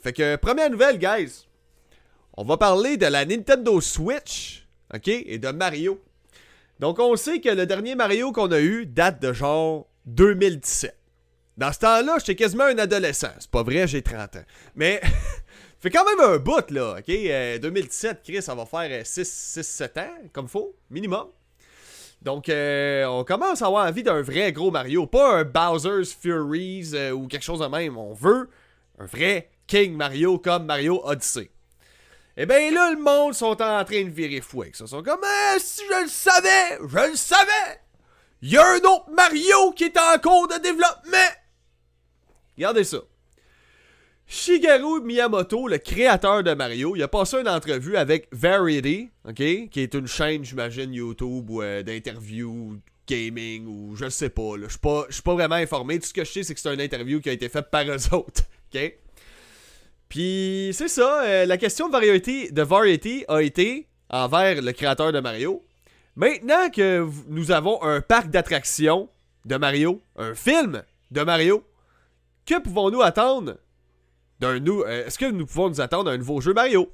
Fait que, première nouvelle, guys. On va parler de la Nintendo Switch, ok, et de Mario. Donc, on sait que le dernier Mario qu'on a eu date de genre 2017. Dans ce temps-là, j'étais quasiment un adolescent. C'est pas vrai, j'ai 30 ans. Mais, fait quand même un bout, là, ok? 2017, Chris, ça va faire 6-7 ans, comme faut, minimum. Donc, euh, on commence à avoir envie d'un vrai gros Mario. Pas un Bowser's Furies euh, ou quelque chose de même. On veut un vrai King Mario comme Mario Odyssey. Et eh bien là, le monde sont en train de virer fou ça. Ils sont comme ah, si je le savais, je le savais! Il y a un autre Mario qui est en cours de développement! Regardez ça. Shigeru Miyamoto, le créateur de Mario, il a passé une entrevue avec Variety, ok, qui est une chaîne, j'imagine, YouTube ou euh, d'interview gaming ou je sais pas. Je suis pas, pas vraiment informé. Tout ce que je sais, c'est que c'est une interview qui a été faite par eux autres, ok? Puis c'est ça. Euh, la question de Variety, de Variety a été envers le créateur de Mario. Maintenant que nous avons un parc d'attractions de Mario, un film de Mario, que pouvons-nous attendre d'un nou euh, Est-ce que nous pouvons nous attendre à un nouveau jeu Mario?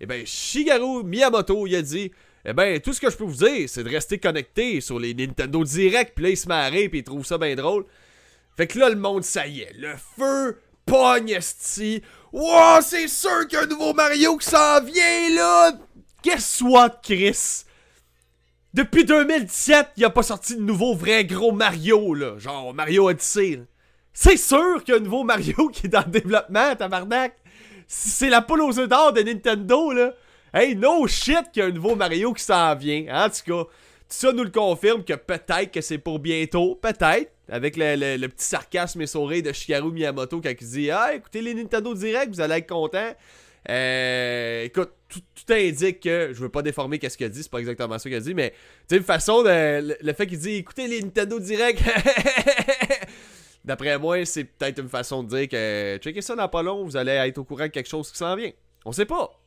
Eh bien, Shigeru Miyamoto, il a dit Eh bien, tout ce que je peux vous dire, c'est de rester connecté sur les Nintendo Direct, puis là, il se puis il trouve ça bien drôle. Fait que là, le monde, ça y est, le feu pogne. Wow, c'est sûr qu'il y a un nouveau Mario qui s'en vient, là! Guess what, Chris? Depuis 2017, il a pas sorti de nouveau vrai gros Mario, là. Genre Mario Odyssey, c'est sûr qu'il y a un nouveau Mario qui est dans le développement, tabarnak. C'est la poule aux œufs d'or de Nintendo, là. Hey, no shit qu'il y a un nouveau Mario qui s'en vient. En tout cas, tout ça nous le confirme que peut-être que c'est pour bientôt. Peut-être. Avec le, petit sarcasme et sourire de Shigeru Miyamoto quand il dit Ah, écoutez les Nintendo Direct, vous allez être content. Euh, écoute, tout, indique que je veux pas déformer qu'est-ce qu'il a dit, c'est pas exactement ça qu'il a dit, mais tu sais, façon de le, fait qu'il dit écoutez les Nintendo Direct, D'après moi, c'est peut-être une façon de dire que checkez ça dans pas long, vous allez être au courant de quelque chose qui s'en vient. On sait pas.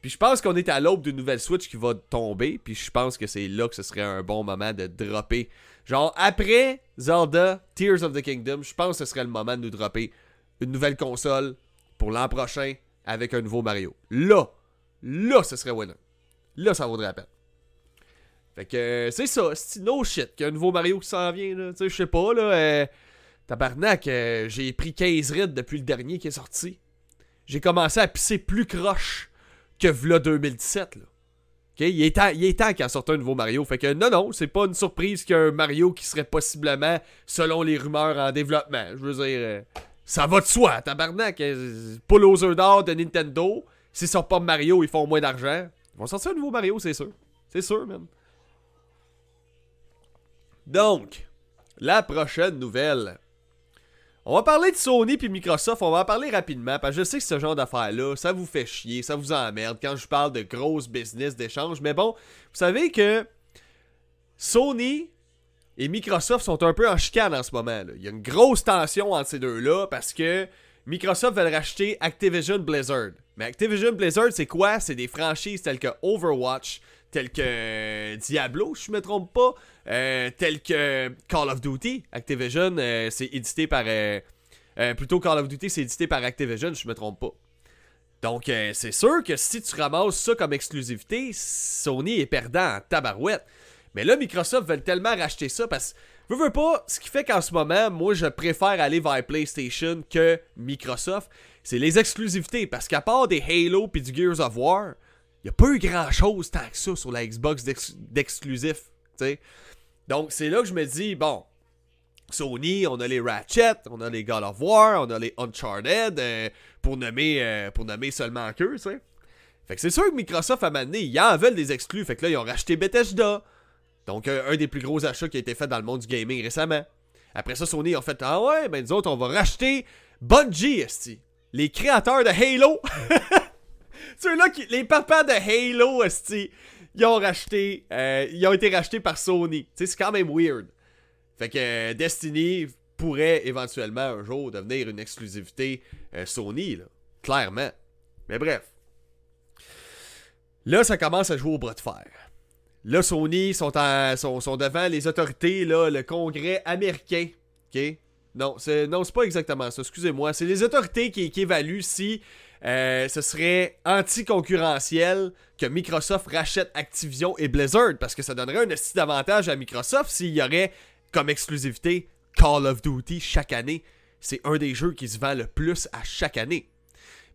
Puis je pense qu'on est à l'aube d'une nouvelle Switch qui va tomber, puis je pense que c'est là que ce serait un bon moment de dropper. Genre après Zelda Tears of the Kingdom, je pense que ce serait le moment de nous dropper une nouvelle console pour l'an prochain avec un nouveau Mario. Là, là, ce serait winner. Là, ça vaudrait la peine. Fait que c'est ça, c'est no shit qu'il nouveau Mario qui s'en vient, là. Tu sais, je sais pas, là. Euh, Tabarnak, euh, j'ai pris 15 rides depuis le dernier qui est sorti. J'ai commencé à pisser plus croche que Vla 2017. Là. Il est temps, il est temps sorte un nouveau Mario. Fait que non, non, c'est pas une surprise qu'il y a un Mario qui serait possiblement, selon les rumeurs, en développement. Je veux dire, euh, ça va de soi, tabarnak. Pull aux œufs d'or de Nintendo. S'ils sortent pas Mario, ils font moins d'argent. Ils vont sortir un nouveau Mario, c'est sûr. C'est sûr, même. Donc, la prochaine nouvelle. On va parler de Sony puis Microsoft, on va en parler rapidement parce que je sais que ce genre d'affaires-là, ça vous fait chier, ça vous emmerde quand je parle de grosses business d'échange. Mais bon, vous savez que Sony et Microsoft sont un peu en chicane en ce moment. Il y a une grosse tension entre ces deux-là parce que Microsoft veut racheter Activision Blizzard. Mais Activision Blizzard, c'est quoi? C'est des franchises telles que Overwatch, telles que Diablo, si je me trompe pas, euh, tel que Call of Duty. Activision, euh, c'est édité par. Euh, plutôt Call of Duty, c'est édité par Activision, je me trompe pas. Donc, c'est sûr que si tu ramasses ça comme exclusivité, Sony est perdant en tabarouette. Mais là, Microsoft veut tellement racheter ça parce que, veux, veux pas, ce qui fait qu'en ce moment, moi, je préfère aller vers PlayStation que Microsoft, c'est les exclusivités. Parce qu'à part des Halo puis du Gears of War, n'y a pas eu grand chose tant que ça sur la Xbox d'exclusif. donc, c'est là que je me dis, bon, Sony, on a les Ratchet, on a les God of War, on a les Uncharted, euh, pour, nommer, euh, pour nommer seulement que, tu sais. Fait que c'est sûr que Microsoft, a donné, ils en veulent des exclus. Fait que là, ils ont racheté Bethesda. Donc, un des plus gros achats qui a été fait dans le monde du gaming récemment. Après ça, Sony a fait Ah ouais, ben nous autres, on va racheter Bungie, esti. Les créateurs de Halo. Ceux-là qui. Les papas de Halo, ils ont racheté, euh, ils ont été rachetés par Sony. Tu sais, c'est quand même weird. Fait que euh, Destiny pourrait éventuellement un jour devenir une exclusivité euh, Sony, là. Clairement. Mais bref. Là, ça commence à jouer au bras de fer. Là, Sony sont, sont, devant les autorités, là, le Congrès américain. OK? Non, c'est non, c'est pas exactement ça. Excusez-moi. C'est les autorités qui, qui évaluent si euh, ce serait anti-concurrentiel que Microsoft rachète Activision et Blizzard parce que ça donnerait un esti d'avantage à Microsoft s'il y aurait comme exclusivité Call of Duty chaque année. C'est un des jeux qui se vend le plus à chaque année.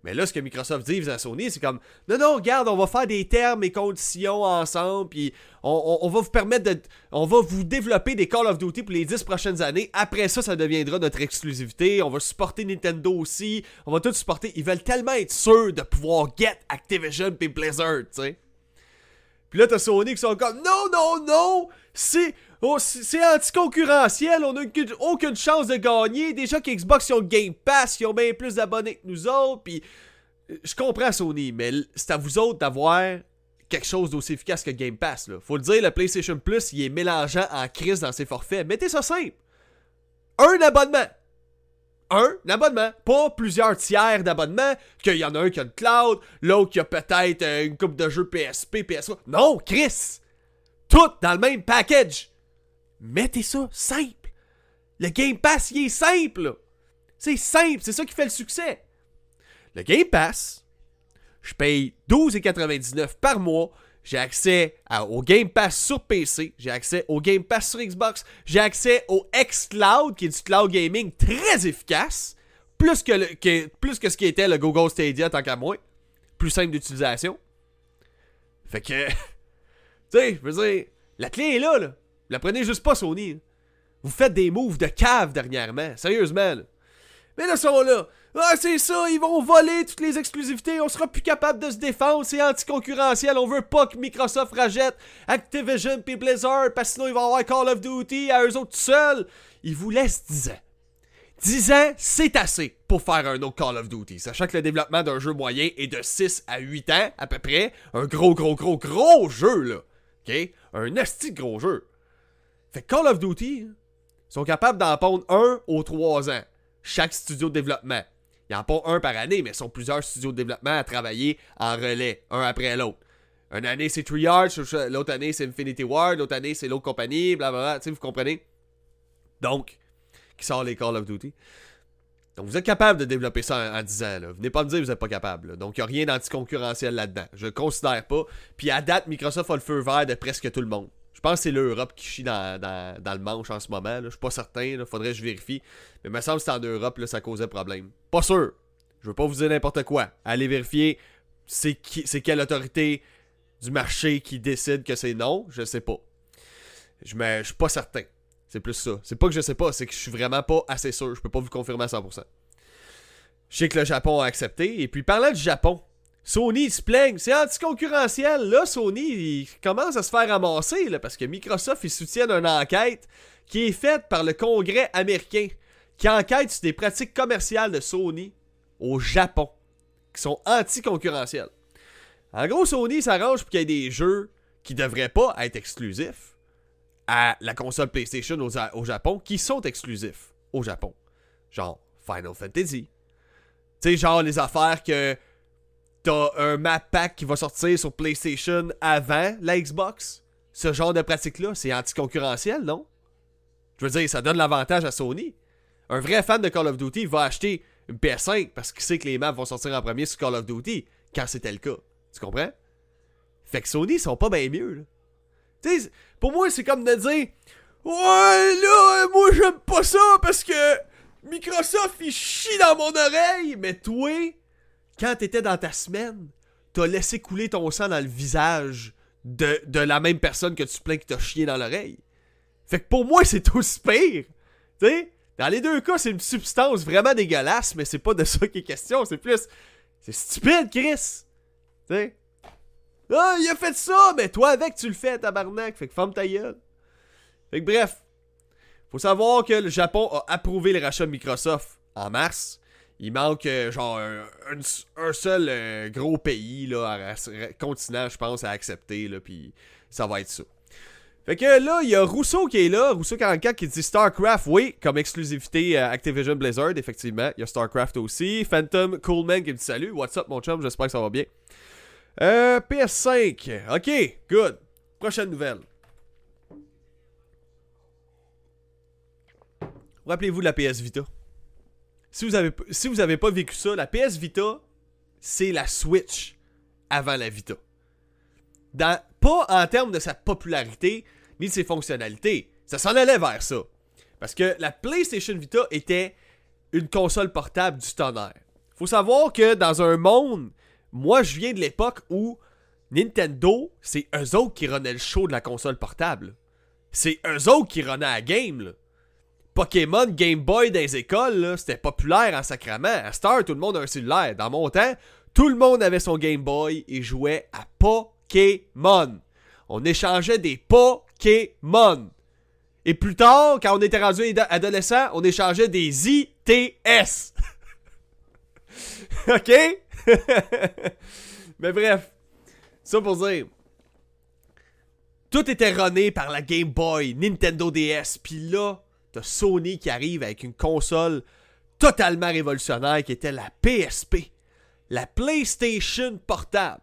Mais là, ce que Microsoft dit à Sony, c'est comme non, non, regarde, on va faire des termes et conditions ensemble, puis on, va vous permettre de. On va vous développer des Call of Duty pour les 10 prochaines années. Après ça, ça deviendra notre exclusivité. On va supporter Nintendo aussi. On va tout supporter. Ils veulent tellement être sûrs de pouvoir get Activision et Blizzard, tu sais. Puis là, t'as Sony qui sont comme non, non, non, c'est. Oh, c'est anticoncurrentiel, on n'a aucune chance de gagner. Déjà qu'Xbox ils ont Game Pass, ils ont bien plus d'abonnés que nous autres. Puis euh, je comprends Sony, mais c'est à vous autres d'avoir quelque chose d'aussi efficace que Game Pass. Là. Faut le dire, le PlayStation Plus, il est mélangeant en crise dans ses forfaits. Mettez ça simple. Un abonnement. Un abonnement. Pas plusieurs tiers d'abonnement. Qu'il y en a un qui a le cloud, l'autre qui a peut-être euh, une coupe de jeux PSP, PS3. Non, Chris. Tout dans le même package. Mettez ça simple. Le Game Pass, il est simple. C'est simple, c'est ça qui fait le succès. Le Game Pass, je paye 12,99 par mois. J'ai accès au Game Pass sur PC, j'ai accès au Game Pass sur Xbox, j'ai accès au xCloud, qui est du cloud gaming très efficace, plus que, plus que ce qui était le Google Stadia tant qu'à moi. Plus simple d'utilisation. Fait que, tu sais, je veux dire, la clé est là, là la prenez juste pas, Sony. Vous faites des moves de cave dernièrement. Sérieusement, Mais là, sont là. Ah, c'est ça, ils vont voler toutes les exclusivités. On sera plus capable de se défendre. C'est anticoncurrentiel. On veut pas que Microsoft rachète Activision puis Blizzard parce que sinon ils vont avoir Call of Duty à eux autres seuls. Ils vous laissent 10 ans. 10 ans, c'est assez pour faire un autre Call of Duty. Sachant que le développement d'un jeu moyen est de 6 à 8 ans à peu près. Un gros, gros, gros, gros jeu, là. OK? Un asti gros jeu. Fait Call of Duty sont capables d'en pondre un aux trois ans, chaque studio de développement. Ils en pondent un par année, mais ils sont plusieurs studios de développement à travailler en relais, un après l'autre. Une année c'est Treyarch, l'autre année c'est Infinity Ward, l'autre année c'est l'autre compagnie, blablabla, tu sais, vous comprenez? Donc, qui sort les Call of Duty. Donc, vous êtes capable de développer ça en, 10 ans. Là. Venez pas me dire que vous n'êtes pas capable. Donc, il n'y a rien d'anticoncurrentiel là-dedans. Je le considère pas. Puis, à date, Microsoft a le feu vert de presque tout le monde. Je pense que c'est l'Europe qui chie dans, le manche en ce moment. Je suis pas certain. Il faudrait que je vérifie. Mais il me semble que c'est en Europe, là, ça causait problème. Pas sûr. Je veux pas vous dire n'importe quoi. Allez vérifier c'est quelle autorité du marché qui décide que c'est non. Je sais pas. Je, me, je suis pas certain. C'est plus ça. C'est pas que je sais pas, c'est que je suis vraiment pas assez sûr. Je peux pas vous confirmer à 100%. Je sais que le Japon a accepté. Et puis parlant du Japon, Sony se plaigne, c'est anticoncurrentiel. Là, Sony commence à se faire ramasser là, parce que Microsoft ils soutiennent une enquête qui est faite par le Congrès américain qui enquête sur des pratiques commerciales de Sony au Japon qui sont anticoncurrentielles. En gros, Sony s'arrange pour qu'il y ait des jeux qui devraient pas être exclusifs à la console PlayStation au, au Japon qui sont exclusifs au Japon. Genre Final Fantasy. Tu sais, genre les affaires que t'as un map pack qui va sortir sur PlayStation avant la Xbox? Ce genre de pratique-là, c'est anticoncurrentiel, non? Je veux dire, ça donne l'avantage à Sony. Un vrai fan de Call of Duty va acheter une PS5 parce qu'il sait que les maps vont sortir en premier sur Call of Duty quand c'était le cas. Tu comprends? Fait que Sony, ils sont pas bien mieux. Tu sais, pour moi, c'est comme de dire Ouais, là, moi j'aime pas ça parce que Microsoft il chie dans mon oreille, mais toi, quand t'étais dans ta semaine, t'as laissé couler ton sang dans le visage de, la même personne que tu plains qui t'a chié dans l'oreille. Fait que pour moi, c'est aussi pire. Tu sais, dans les deux cas, c'est une substance vraiment dégueulasse, mais c'est pas de ça qu'il est question. C'est plus. C'est stupide, Chris. Tu sais. Ah, il a fait ça, mais toi avec, tu le fais, tabarnak. Fait que ferme ta gueule. Fait que bref. Faut savoir que le Japon a approuvé le rachat de Microsoft en mars. Il manque euh, genre un, seul euh, gros pays, là, continent, je pense, à accepter, puis ça va être ça. Fait que là, il y a Rousseau qui est là, Rousseau 44 qui dit StarCraft, oui, comme exclusivité euh, Activision Blizzard, effectivement. Il y a StarCraft aussi. Phantom Coolman qui me dit salut, what's up mon chum, j'espère que ça va bien. Euh, PS5, ok, good. Prochaine nouvelle. Rappelez-vous de la PS Vita. Si vous avez, si vous avez pas vécu ça, la PS Vita, c'est la Switch avant la Vita. Pas en termes de sa popularité, ni de ses fonctionnalités. Ça s'en allait vers ça. Parce que la PlayStation Vita était une console portable du tonnerre. Faut savoir que dans un monde, moi je viens de l'époque où Nintendo, c'est eux autres qui renaient le show de la console portable. C'est eux autres qui renaient la game. Là. Pokémon Game Boy dans les écoles, c'était populaire en sacrament. À Star, tout le monde a un cellulaire. Dans mon temps, tout le monde avait son Game Boy et jouait à Pokémon. On échangeait des Pokémon. Et plus tard, quand on était rendu adolescent, on échangeait des ITS. ok? Mais bref, ça pour dire. Tout était runné par la Game Boy, Nintendo DS, puis là, Sony qui arrive avec une console totalement révolutionnaire qui était la PSP, la PlayStation portable.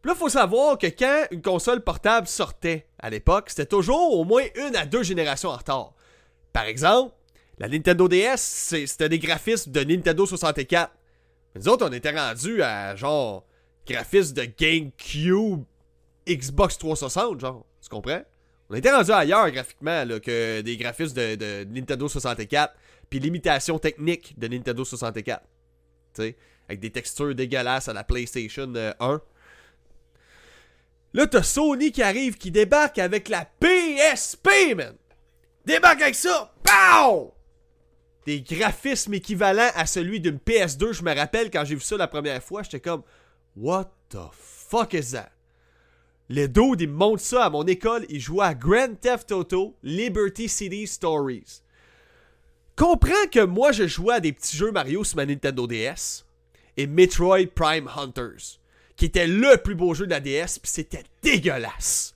Puis là, faut savoir que quand une console portable sortait à l'époque, c'était toujours au moins une à deux générations en retard. Par exemple, la Nintendo DS, c'était des graphismes de Nintendo 64. Mais nous autres, on était rendus à genre graphismes de GameCube, Xbox 360, genre. Tu comprends? On était rendu ailleurs graphiquement que des graphismes de, Nintendo 64, puis l'imitation technique de Nintendo 64. Tu sais, avec des textures dégueulasses à la PlayStation 1. Euh, Là, t'as Sony qui arrive, qui débarque avec la PSP, man! Débarque avec ça! POW! Des graphismes équivalents à celui d'une PS2. Je me rappelle quand j'ai vu ça la première fois, j'étais comme What the fuck is that? Les dude, il me montre ça à mon école. Il jouait à Grand Theft Auto Liberty City Stories. Comprends que moi, je jouais à des petits jeux Mario sur ma Nintendo DS et Metroid Prime Hunters qui était le plus beau jeu de la DS, puis c'était dégueulasse.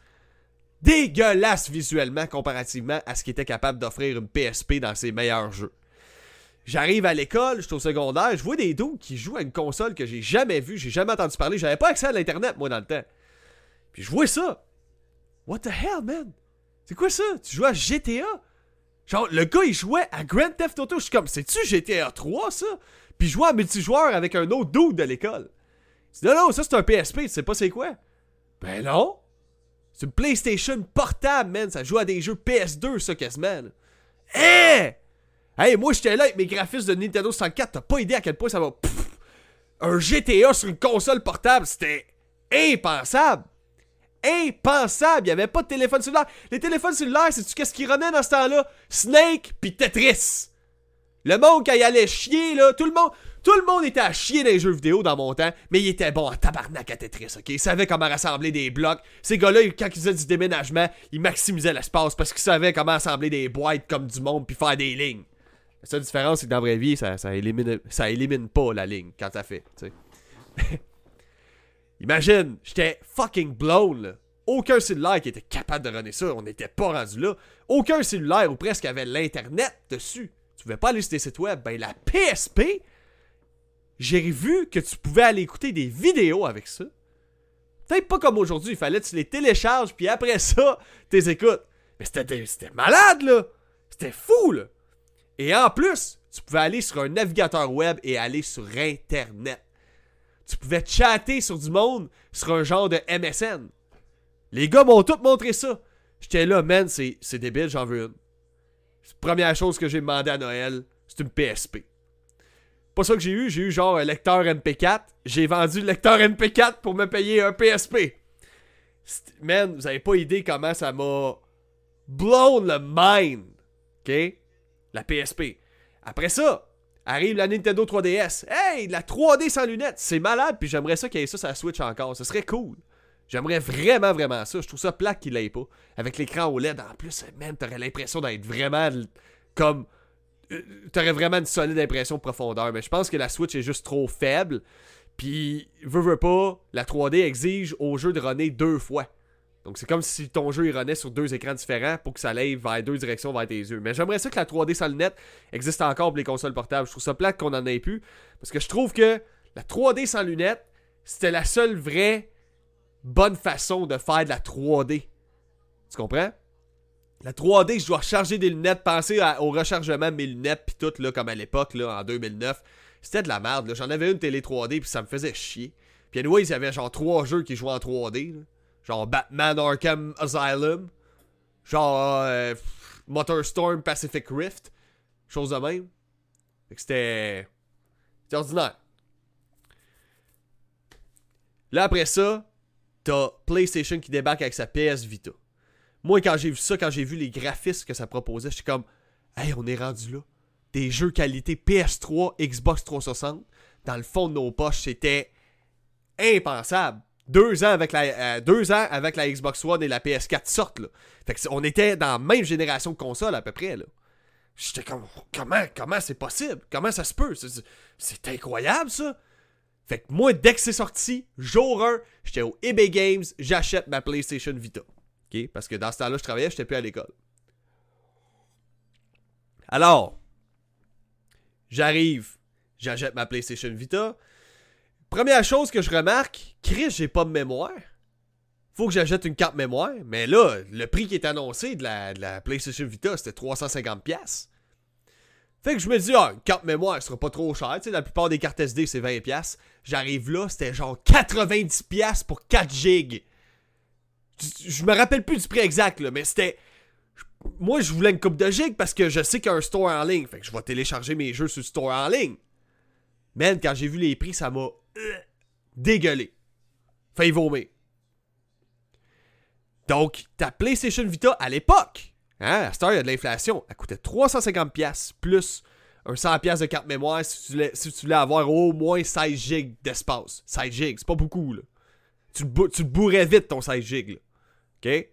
Dégueulasse visuellement comparativement à ce qu'il était capable d'offrir une PSP dans ses meilleurs jeux. J'arrive à l'école, je suis au secondaire, je vois des dos qui jouent à une console que j'ai jamais vue, j'ai jamais entendu parler, j'avais pas accès à l'internet moi dans le temps. Puis je ça. What the hell, man? C'est quoi ça? Tu joues à GTA? Genre, le gars, il jouait à Grand Theft Auto. Je suis comme, c'est-tu GTA 3, ça? Puis je jouais à multijoueur avec un autre dude de l'école. Non, non, ça c'est un PSP, tu sais pas c'est quoi? Ben non! C'est une PlayStation portable, man. Ça joue à des jeux PS2, ça, quasiment. Hé! Hey! moi j'étais là avec mes graphismes de Nintendo 64, t'as pas idée à quel point ça va. un GTA sur une console portable, c'était impensable! Impensable! Il y avait pas de téléphone cellulaire. Les téléphones cellulaires, c'est-tu qu'est-ce qui renaît dans ce temps-là? Snake pis Tetris! Le monde, quand il allait chier, là, tout le monde. Tout le monde était à chier dans les jeux vidéo dans mon temps, mais il était bon à tabarnak à Tetris, ok? Il savait comment rassembler des blocs. Ces gars-là, quand ils faisaient du déménagement, ils maximisaient l'espace parce qu'ils savaient comment assembler des boîtes comme du monde puis faire des lignes. La seule différence, c'est que dans la vraie vie, ça, ça, ça élimine pas la ligne quand ça fait, tu. Imagine, j'étais fucking blown, là. Aucun cellulaire qui était capable de runner ça, on n'était pas rendu là. Aucun cellulaire ou presque avait l'internet dessus. Tu pouvais pas aller sur des sites web. Ben la PSP, j'ai vu que tu pouvais aller écouter des vidéos avec ça. Peut-être pas comme aujourd'hui, il fallait que tu les télécharges, puis après ça, tu les écoutes. Mais c'était malade, là! C'était fou, là! Et en plus, tu pouvais aller sur un navigateur web et aller sur Internet. Tu pouvais chatter sur du monde sur un genre de MSN. Les gars m'ont tout montré ça. J'étais là, man, c'est débile, j'en veux une. Première chose que j'ai demandé à Noël, c'est une PSP pas ça que j'ai eu, j'ai eu genre un lecteur MP4. J'ai vendu le lecteur MP4 pour me payer un PSP. Man, vous avez pas idée comment ça m'a blown le mind. OK? La PSP. Après ça, arrive la Nintendo 3DS. Hey, la 3D sans lunettes, c'est malade, puis j'aimerais ça qu'il y ait ça sur la Switch encore. Ce serait cool. J'aimerais vraiment, vraiment ça. Je trouve ça plat qu'il l'ait pas. Avec l'écran OLED en plus, man, t'aurais l'impression d'être vraiment comme euh, t'aurais vraiment une solide impression de profondeur. Mais je pense que la Switch est juste trop faible. Puis, veux, veux pas, la 3D exige au jeu de runner deux fois. Donc, c'est comme si ton jeu il sur deux écrans différents pour que ça aille vers deux directions vers tes yeux. Mais j'aimerais ça que la 3D sans lunettes existe encore pour les consoles portables. Je trouve ça plate qu'on en ait plus. Parce que je trouve que la 3D sans lunettes, c'était la seule vraie bonne façon de faire de la 3D. Tu comprends? La 3D, je dois recharger des lunettes, penser au rechargement de mes lunettes, puis tout, là, comme à l'époque, là, en 2009. C'était de la merde, J'en avais une télé 3D, puis ça me faisait chier. Puis anyway, il y avait genre trois jeux qui jouaient en 3D, Genre Batman Arkham Asylum. Genre euh, Motorstorm Pacific Rift. Chose de même. Fait que c'était. C'était ordinaire. Là, après ça, t'as PlayStation qui débarque avec sa PS Vita. Moi, quand j'ai vu ça, quand j'ai vu les graphismes que ça proposait, j'étais comme, hey, on est rendu là. Des jeux qualité PS3, Xbox 360, dans le fond de nos poches, c'était impensable. Deux ans avec la, euh, deux ans avec la Xbox One et la PS4 sortent, là. Fait que on était dans la même génération de consoles à peu près, là. J'étais comme, comment, comment c'est possible? Comment ça se peut? C'est incroyable, ça. Fait que moi, dès que c'est sorti, jour 1, j'étais au eBay Games, j'achète ma PlayStation Vita. Parce que dans ce temps-là, je travaillais, j'étais plus à l'école. Alors, j'arrive, j'achète ma PlayStation Vita. Première chose que je remarque, Chris, j'ai pas de mémoire. Faut que j'achète une carte mémoire. Mais là, le prix qui est annoncé de la, PlayStation Vita, c'était 350$. Fait que je me dis, ah, une carte mémoire, elle sera pas trop chère. Tu sais, la plupart des cartes SD, c'est 20$. J'arrive là, c'était genre 90$ pour 4 gigs. Je me rappelle plus du prix exact, mais c'était. Moi, je voulais une coupe de gigs parce que je sais qu'il y a un store en ligne. Fait que je vais télécharger mes jeux sur le store en ligne. Man, quand j'ai vu les prix, ça m'a dégueulé. Fait vomir. Donc, ta PlayStation Vita à l'époque, hein, à cette il y a de l'inflation, elle coûtait 350$ plus un 100$ de carte mémoire si tu, voulais, avoir au moins 16 GB d'espace. 16 GB, c'est pas beaucoup. Tu, tu bourrais vite ton 16 GB, là. OK?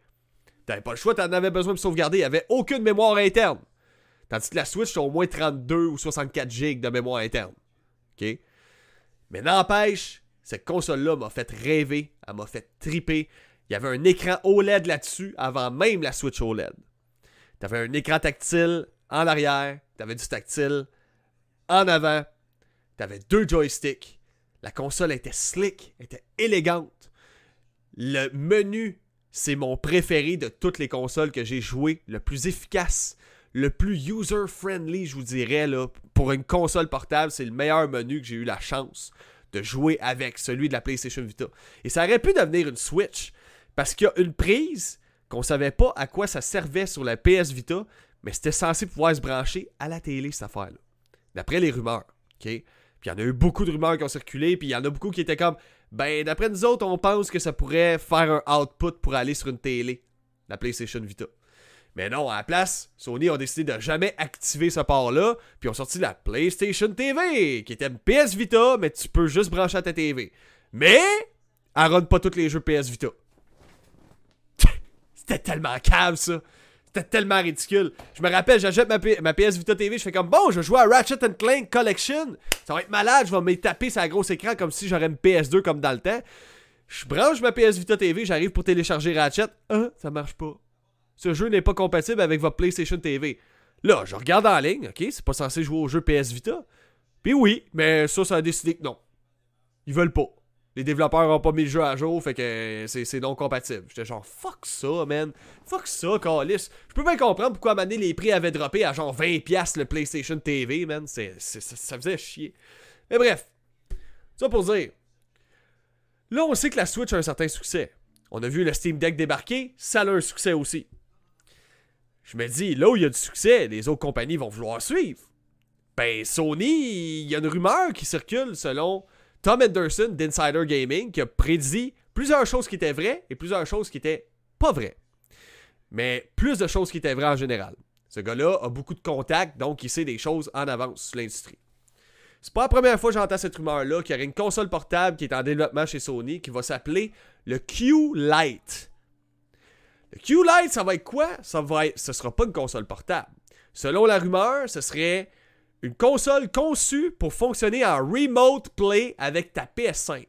T'avais pas le choix, t'en avais besoin de sauvegarder. Il n'y avait aucune mémoire interne. Tandis que la Switch, t'as au moins 32 ou 64 GB de mémoire interne. OK? Mais n'empêche, cette console-là m'a fait rêver. Elle m'a fait triper. Il y avait un écran OLED là-dessus avant même la Switch OLED. T'avais un écran tactile en arrière. T'avais du tactile en avant. T'avais deux joysticks. La console était slick, était élégante. Le menu c'est mon préféré de toutes les consoles que j'ai jouées, le plus efficace, le plus user-friendly, je vous dirais, pour une console portable, c'est le meilleur menu que j'ai eu la chance de jouer avec, celui de la PlayStation Vita. Et ça aurait pu devenir une Switch, parce qu'il y a une prise qu'on savait pas à quoi ça servait sur la PS Vita, mais c'était censé pouvoir se brancher à la télé, cette affaire-là. D'après les rumeurs, ok? Puis il y en a eu beaucoup de rumeurs qui ont circulé, puis il y en a beaucoup qui étaient comme ben, d'après nous autres, on pense que ça pourrait faire un output pour aller sur une télé, la PlayStation Vita. Mais non, à la place, Sony a décidé de jamais activer ce port-là, puis ont sorti la PlayStation TV, qui était une PS Vita, mais tu peux juste brancher à ta TV. Mais, elle run pas tous les jeux PS Vita. C'était tellement calme, ça. C'était tellement ridicule. Je me rappelle, j'achète ma, ma, PS Vita TV, je fais comme bon, je joue à Ratchet Clank Collection. Ça va être malade, je vais me taper sur un gros écran comme si j'aurais une PS2 comme dans le temps. Je branche ma PS Vita TV, j'arrive pour télécharger Ratchet. Hein, ça marche pas. Ce jeu n'est pas compatible avec votre PlayStation TV. Là, je regarde en ligne, ok, c'est pas censé jouer au jeu PS Vita. Puis oui, mais ça, ça a décidé que non. Ils veulent pas les développeurs ont pas mis le jeu à jour, fait que c'est non compatible. J'étais genre, fuck ça, man. Fuck ça, Calis. Je peux bien comprendre pourquoi à les prix avaient droppé à genre 20$ le PlayStation TV, man. ça faisait chier. Mais bref, ça pour dire. Là, on sait que la Switch a un certain succès. On a vu le Steam Deck débarquer, ça a un succès aussi. Je me dis, là où il y a du succès, les autres compagnies vont vouloir suivre. Ben, Sony, il y a une rumeur qui circule selon Tom Anderson d'Insider Gaming qui a prédit plusieurs choses qui étaient vraies et plusieurs choses qui étaient pas vraies. Mais plus de choses qui étaient vraies en général. Ce gars-là a beaucoup de contacts, donc il sait des choses en avance sur l'industrie. C'est pas la première fois que j'entends cette rumeur-là qu'il y aurait une console portable qui est en développement chez Sony qui va s'appeler le Q-Lite. Le Q-Lite, ça va être quoi? Ça va être, ce sera pas une console portable. Selon la rumeur, ce serait une console conçue pour fonctionner en remote play avec ta PS5.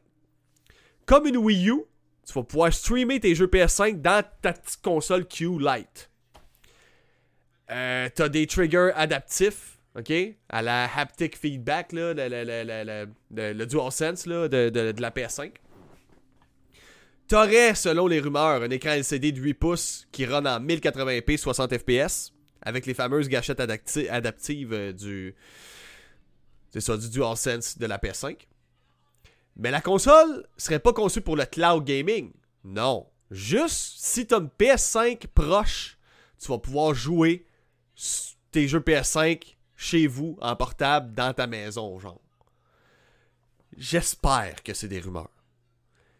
Comme une Wii U, tu vas pouvoir streamer tes jeux PS5 dans ta petite console Q Lite. Euh, t'as des triggers adaptifs, ok? À la haptic feedback, là, le, DualSense là, de, la PS5. T'aurais, selon les rumeurs, un écran LCD de 8 pouces qui run en 1080p 60 fps avec les fameuses gâchettes adaptives euh, du. C'est ça, du DualSense de la PS5. Mais la console serait pas conçue pour le cloud gaming. Non. Juste si t'as une PS5 proche, tu vas pouvoir jouer tes jeux PS5 chez vous, en portable, dans ta maison, genre. J'espère que c'est des rumeurs.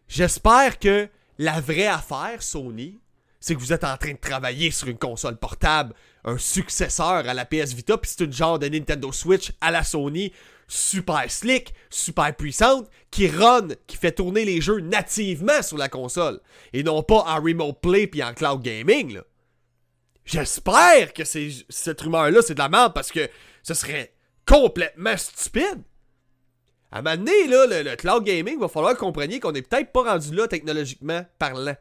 J'espère que la vraie affaire, Sony, c'est que vous êtes en train de travailler sur une console portable, un successeur à la PS Vita, puis c'est une genre de Nintendo Switch à la Sony, super slick, super puissante, qui run, qui fait tourner les jeux nativement sur la console, et non pas en remote play puis en cloud gaming. J'espère que cette rumeur-là, c'est de la merde parce que ce serait complètement stupide. À un moment donné, là, le, cloud gaming, va falloir compreniez qu'on est peut-être pas rendu là technologiquement parlant.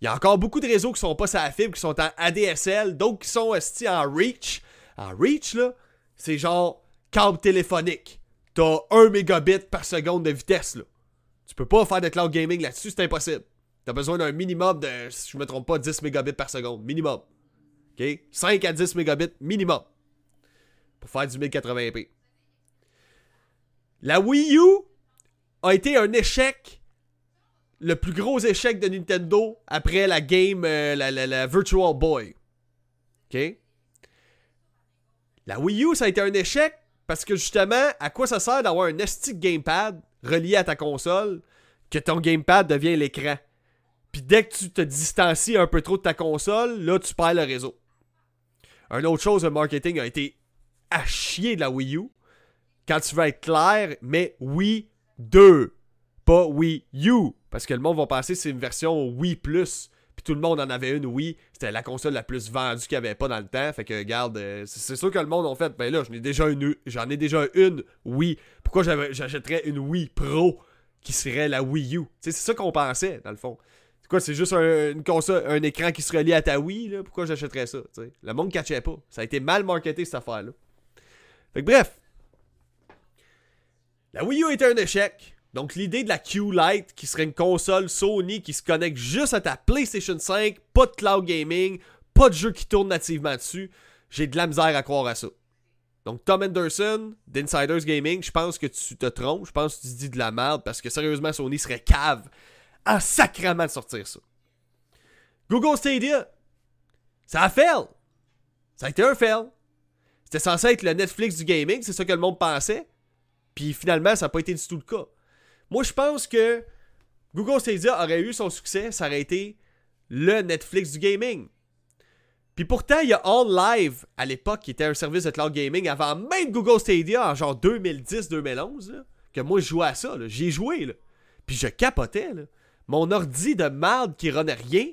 Il y a encore beaucoup de réseaux qui sont pas sur la fibre, qui sont en ADSL, d'autres qui sont en reach. En reach, là, c'est genre câble téléphonique. T'as 1 mégabit par seconde de vitesse, là. Tu peux pas faire de cloud gaming là-dessus, c'est impossible. T'as besoin d'un minimum de, si je me trompe pas, 10 mégabits par seconde. Minimum. OK? 5 à 10 mégabits minimum. Pour faire du 1080p. La Wii U a été un échec. Le plus gros échec de Nintendo après la game, euh, la, Virtual Boy. OK? La Wii U, ça a été un échec parce que justement, à quoi ça sert d'avoir un stick gamepad relié à ta console que ton gamepad devient l'écran? Puis dès que tu te distancies un peu trop de ta console, là, tu perds le réseau. Un autre chose, le marketing a été à chier de la Wii U quand tu veux être clair, mais Wii 2, pas Wii U. Parce que le monde va penser que c'est une version Wii Plus. Puis tout le monde en avait une Wii. C'était la console la plus vendue qu'il n'y avait pas dans le temps. Fait que, regarde, euh, c'est sûr que le monde en fait, ben là, j'en ai déjà une, j'en ai déjà une Wii. Pourquoi j'achèterais une Wii Pro qui serait la Wii U? c'est ça qu'on pensait, dans le fond. C'est quoi, c'est juste un, une console, un écran qui se relie à ta Wii, là? Pourquoi j'achèterais ça? Le monde ne catchait pas. Ça a été mal marketé, cette affaire-là. Fait que bref, la Wii U était un échec. Donc l'idée de la Q-Lite, qui serait une console Sony qui se connecte juste à ta PlayStation 5, pas de cloud gaming, pas de jeu qui tourne nativement dessus, j'ai de la misère à croire à ça. Donc Tom Anderson d'Insiders Gaming, je pense que tu te trompes, je pense que tu dis de la merde parce que sérieusement Sony serait cave à sacrément de sortir ça. Google Stadia, ça a fail. Ça a été un fail. C'était censé être le Netflix du gaming, c'est ça que le monde pensait. Puis finalement, ça n'a pas été du tout le cas. Moi, je pense que Google Stadia aurait eu son succès, ça aurait été le Netflix du gaming. Puis pourtant, il y a On Live à l'époque qui était un service de cloud gaming avant même Google Stadia en genre 2010-2011 que moi je jouais à ça, j'y ai joué. Puis je capotais. Mon ordi de merde qui renait rien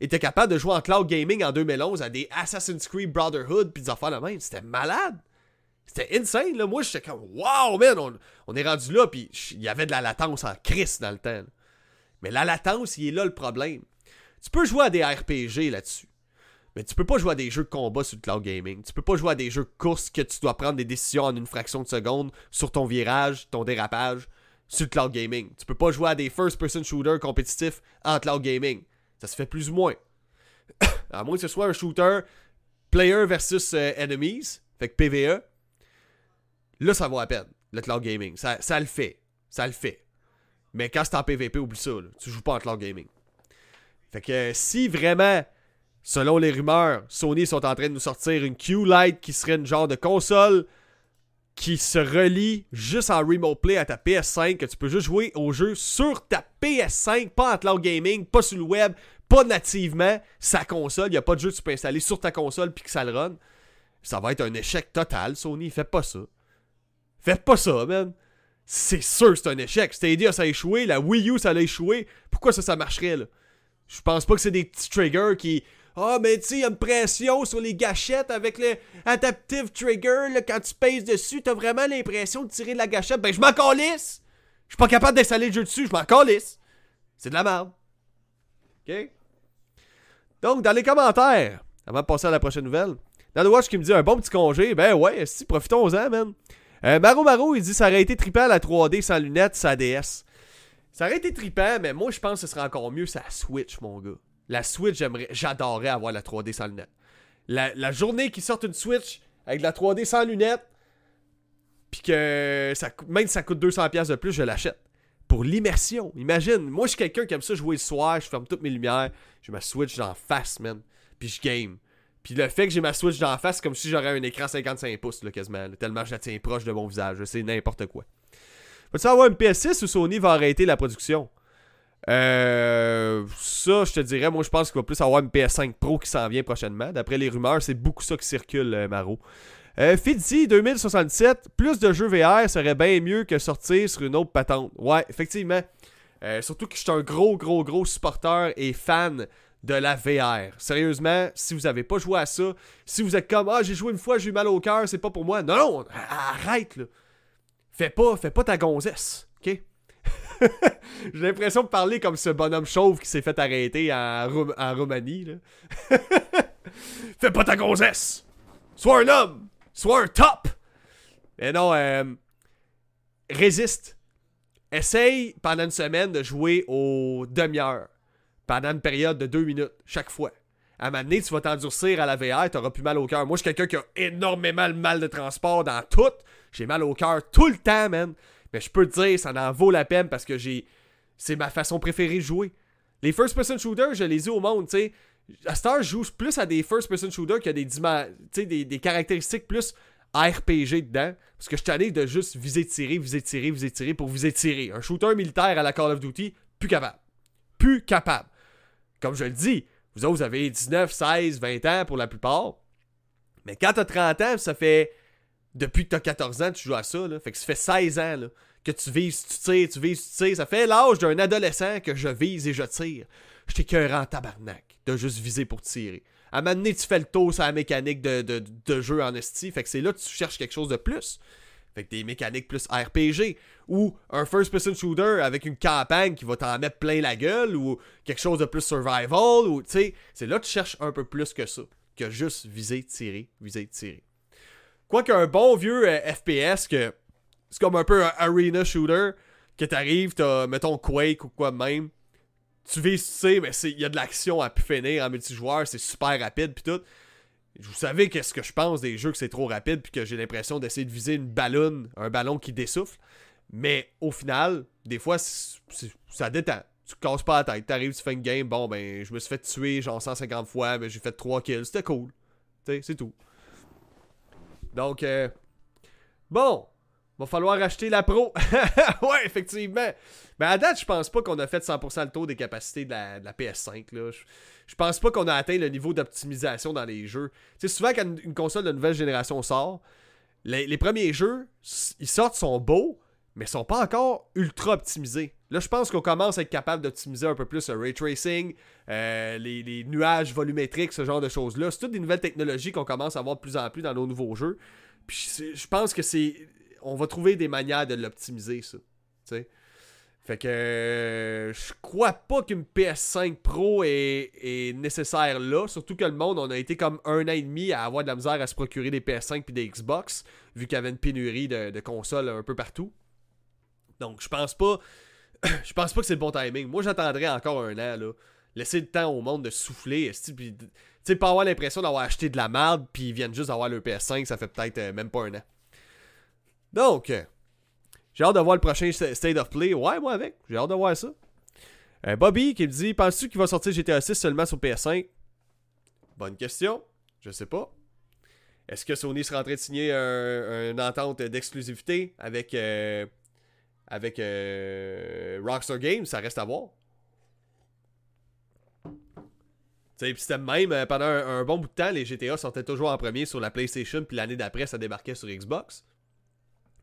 était capable de jouer en cloud gaming en 2011 à des Assassin's Creed Brotherhood puis des affaires la même, c'était malade. C'était insane, là. Moi, j'étais comme, wow, man, on, est rendu là, puis il y avait de la latence en crise dans le temps. Mais la latence, il est là le problème. Tu peux jouer à des RPG là-dessus. Mais tu peux pas jouer à des jeux de combat sur le cloud gaming. Tu peux pas jouer à des jeux de course que tu dois prendre des décisions en une fraction de seconde sur ton virage, ton dérapage, sur le cloud gaming. Tu peux pas jouer à des first-person shooters compétitifs en cloud gaming. Ça se fait plus ou moins. à moins que ce soit un shooter player versus euh, enemies, fait que PVE, Là, ça vaut la peine, le cloud gaming. Ça, ça le fait. Ça le fait. Mais quand c'est en PvP, oublie ça. Là. Tu joues pas en cloud gaming. Fait que si vraiment, selon les rumeurs, Sony sont en train de nous sortir une Q-Lite qui serait une genre de console qui se relie juste en remote play à ta PS5, que tu peux juste jouer au jeu sur ta PS5, pas en cloud gaming, pas sur le web, pas nativement, sa console, il n'y a pas de jeu que tu peux installer sur ta console puis que ça le run. Ça va être un échec total, Sony, fait pas ça. Faites pas ça, man. C'est sûr c'est un échec. Stadia, ça a échoué. La Wii U, ça a échoué. Pourquoi ça, ça marcherait, là? Je pense pas que c'est des petits triggers qui... Ah, oh, mais tu sais, il y a une pression sur les gâchettes avec le Adaptive Trigger. Là, quand tu pèses dessus, t'as vraiment l'impression de tirer de la gâchette. Ben, je m'en calisse! Je suis pas capable d'installer le jeu dessus, je m'en calisse! C'est de la merde. OK? Donc, dans les commentaires, avant de passer à la prochaine nouvelle, dans Watch qui me dit un bon petit congé, ben ouais, si, profitons-en, man. Euh, Maro Maro, il dit ça aurait été trippant la 3D sans lunettes, sa DS. Ça aurait été trippant, mais moi, je pense que ce serait encore mieux, ça Switch, mon gars. La Switch, j'aimerais, j'adorerais avoir la 3D sans lunettes. La, la journée qu'ils sortent une Switch avec la 3D sans lunettes, puis que ça, même si ça coûte 200$ de plus, je l'achète. Pour l'immersion. Imagine, moi, je suis quelqu'un qui aime ça jouer le soir, je ferme toutes mes lumières, j'ai ma Switch d'en face, man. Puis je game. Puis le fait que j'ai ma Switch d'en face, c'est comme si j'aurais un écran 55 pouces, là, quasiment. tellement je la tiens proche de mon visage. C'est n'importe quoi. Peux-tu avoir une PS6 ou Sony va arrêter la production? Euh, ça, je te dirais, moi je pense qu'il va plus avoir une PS5 Pro qui s'en vient prochainement. D'après les rumeurs, c'est beaucoup ça qui circule, euh, Maro. Euh, 2067, plus de jeux VR serait bien mieux que sortir sur une autre patente. Ouais, effectivement. Euh, surtout que je suis un gros, gros, gros supporter et fan de la VR. Sérieusement, si vous avez pas joué à ça, si vous êtes comme Ah, j'ai joué une fois, j'ai eu mal au cœur, c'est pas pour moi. Non, non, arrête là. Fais pas, fais pas ta gonzesse, ok? J'ai l'impression de parler comme ce bonhomme chauve qui s'est fait arrêter en, Roumanie. Là. fais pas ta gonzesse! Sois un homme! Sois un top! Mais non, euh, résiste. Essaye pendant une semaine de jouer aux demi-heures. Pendant une période de deux minutes, chaque fois. À un moment donné, tu vas t'endurcir à la VR, t'auras plus mal au cœur. Moi, je suis quelqu'un qui a énormément de mal de transport dans tout. J'ai mal au cœur tout le temps, man. Mais je peux te dire, ça en vaut la peine parce que j'ai. C'est ma façon préférée de jouer. Les first-person shooters, je les ai au monde, tu sais. À Star, je joue plus à des first-person shooters qui a des, des, des caractéristiques plus RPG dedans. Parce que je suis allé de juste viser tirer, viser tirer, viser tirer pour viser tirer. Un shooter militaire à la Call of Duty, plus capable. Plus capable. Comme je le dis, vous autres, vous avez 19, 16, 20 ans pour la plupart. Mais quand t'as 30 ans, ça fait depuis que t'as 14 ans, tu joues à ça, là. Fait que ça fait 16 ans, que tu vises, tu tires, tu vises, tu tires. Ça fait l'âge d'un adolescent que je vise et je tire. Je t'écœure en tabarnak de juste viser pour tirer. À un moment donné, tu fais le tour sur la mécanique de, de, jeu en esti. Fait que c'est là que tu cherches quelque chose de plus. Fait que des mécaniques plus RPG. Ou un first-person shooter avec une campagne qui va t'en mettre plein la gueule. Ou quelque chose de plus survival. Ou, tu sais, c'est là que tu cherches un peu plus que ça. Que juste viser, tirer, viser, tirer. Quoi qu'un bon vieux euh, FPS que c'est comme un peu un arena shooter que t'arrives, t'as mettons Quake ou quoi même. Tu vises, tu sais, mais il y a de l'action à pu finir en multijoueur, c'est super rapide puis tout. Vous savez qu'est-ce que je pense des jeux que c'est trop rapide puis que j'ai l'impression d'essayer de viser une ballonne, un ballon qui dessouffle. Mais au final, des fois, ça détend. Tu casses pas la tête. T'arrives, tu fais une game, bon ben, je me suis fait tuer genre 150 fois, mais j'ai fait 3 kills, c'était cool. C'est tout. Donc, euh, bon, va falloir acheter la Pro. ouais, effectivement. Mais à date, je pense pas qu'on a fait 100% le tour des capacités de la, PS5. Là. Je, pense pas qu'on a atteint le niveau d'optimisation dans les jeux. Tu sais, souvent, quand une, console de nouvelle génération sort, les, les premiers jeux, ils sortent, sont beaux, mais sont pas encore ultra optimisés. Là, je pense qu'on commence à être capable d'optimiser un peu plus le ray tracing, euh, les, nuages volumétriques, ce genre de choses-là. C'est toutes des nouvelles technologies qu'on commence à voir de plus en plus dans nos nouveaux jeux. Puis je pense que c'est. On va trouver des manières de l'optimiser, ça. sais. Fait que euh, je crois pas qu'une PS5 Pro est, nécessaire là. Surtout que le monde, on a été comme un an et demi à avoir de la misère à se procurer des PS5 puis des Xbox, vu qu'il y avait une pénurie de, consoles un peu partout. Donc, je pense pas. je pense pas que c'est le bon timing. Moi, j'attendrais encore un an, là. Laisser le temps au monde de souffler. Tu sais, pas avoir l'impression d'avoir acheté de la merde, puis ils viennent juste d'avoir le PS5, ça fait peut-être euh, même pas un an. Donc, euh, j'ai hâte de voir le prochain State of Play. Ouais, moi avec. J'ai hâte de voir ça. Euh, Bobby qui me dit Penses-tu qu'il va sortir GTA 6 seulement sur PS5 Bonne question. Je sais pas. Est-ce que Sony sera en train de signer une entente d'exclusivité avec avec euh, Rockstar Games, ça reste à voir. C'était même pendant un, bon bout de temps, les GTA sortaient toujours en premier sur la PlayStation, puis l'année d'après, ça débarquait sur Xbox.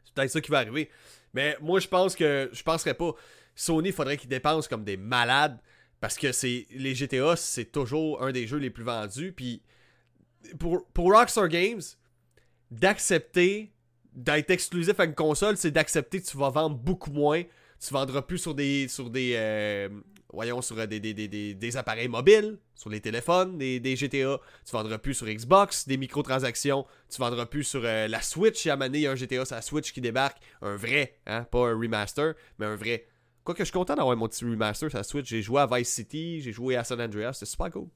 C'est peut-être ça qui va arriver. Mais moi, je pense que je penserais pas. Sony, faudrait qu'ils dépensent comme des malades. Parce que c'est les GTA, c'est toujours un des jeux les plus vendus. Puis pour, pour Rockstar Games, d'accepter d'être exclusif à une console, c'est d'accepter que tu vas vendre beaucoup moins. Tu vendras plus sur des. sur des. Euh, voyons, sur des, des, appareils mobiles, sur les téléphones, des, GTA. Tu vendras plus sur Xbox, des microtransactions. Tu vendras plus sur euh, la Switch. À un il y a un GTA sur la Switch qui débarque. Un vrai, hein, pas un remaster, mais un vrai. Quoique je suis content d'avoir mon petit remaster sur la Switch. J'ai joué à Vice City, j'ai joué à San Andreas, c'était super cool.